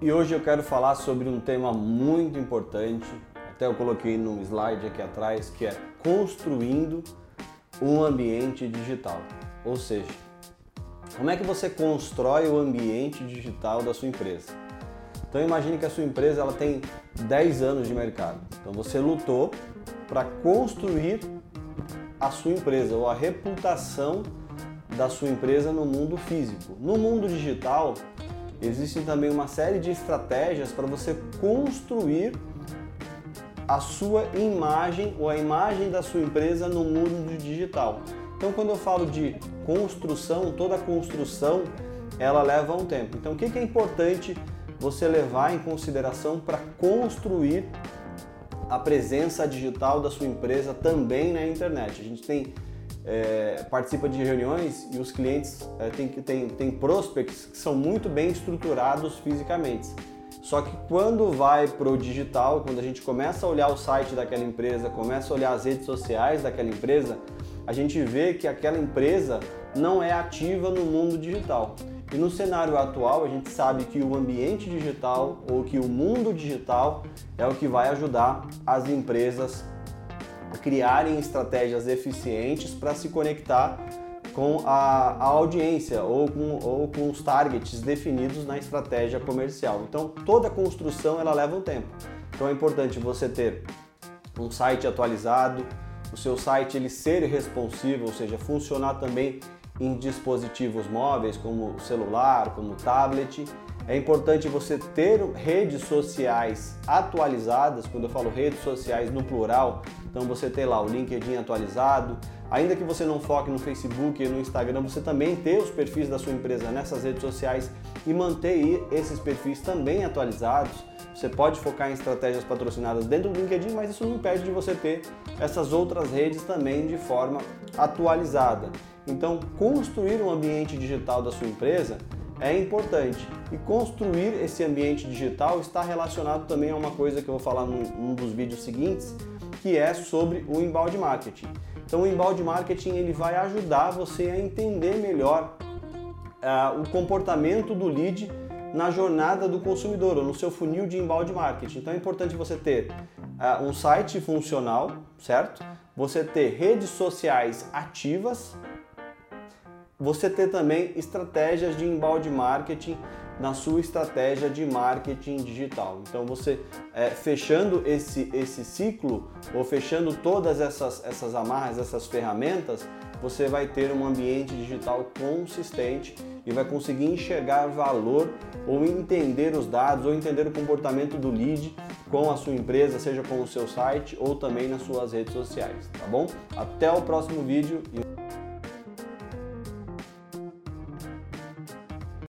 E hoje eu quero falar sobre um tema muito importante, até eu coloquei no slide aqui atrás, que é construindo um ambiente digital. Ou seja, como é que você constrói o ambiente digital da sua empresa? Então imagine que a sua empresa ela tem 10 anos de mercado. Então você lutou para construir a sua empresa ou a reputação da sua empresa no mundo físico. No mundo digital, Existem também uma série de estratégias para você construir a sua imagem ou a imagem da sua empresa no mundo digital. Então, quando eu falo de construção, toda construção ela leva um tempo. Então, o que é importante você levar em consideração para construir a presença digital da sua empresa também na internet? A gente tem é, participa de reuniões e os clientes é, têm tem, tem prospects que são muito bem estruturados fisicamente. Só que quando vai para o digital, quando a gente começa a olhar o site daquela empresa, começa a olhar as redes sociais daquela empresa, a gente vê que aquela empresa não é ativa no mundo digital. E no cenário atual, a gente sabe que o ambiente digital ou que o mundo digital é o que vai ajudar as empresas criarem estratégias eficientes para se conectar com a, a audiência ou com, ou com os targets definidos na estratégia comercial. Então, toda construção ela leva um tempo. Então, é importante você ter um site atualizado, o seu site ele ser responsivo, ou seja, funcionar também em dispositivos móveis como celular, como tablet. É importante você ter redes sociais atualizadas, quando eu falo redes sociais no plural, então você ter lá o LinkedIn atualizado, ainda que você não foque no Facebook e no Instagram, você também ter os perfis da sua empresa nessas redes sociais e manter esses perfis também atualizados. Você pode focar em estratégias patrocinadas dentro do LinkedIn, mas isso não impede de você ter essas outras redes também de forma atualizada. Então, construir um ambiente digital da sua empresa é importante. E construir esse ambiente digital está relacionado também a uma coisa que eu vou falar num, dos vídeos seguintes, que é sobre o inbound marketing. Então, o inbound marketing ele vai ajudar você a entender melhor uh, o comportamento do lead na jornada do consumidor ou no seu funil de inbound marketing. Então, é importante você ter uh, um site funcional, certo? Você ter redes sociais ativas, você ter também estratégias de inbound marketing na sua estratégia de marketing digital. Então você é, fechando esse, esse ciclo ou fechando todas essas, essas amarras, essas ferramentas, você vai ter um ambiente digital consistente e vai conseguir enxergar valor ou entender os dados ou entender o comportamento do lead com a sua empresa, seja com o seu site ou também nas suas redes sociais, tá bom? Até o próximo vídeo.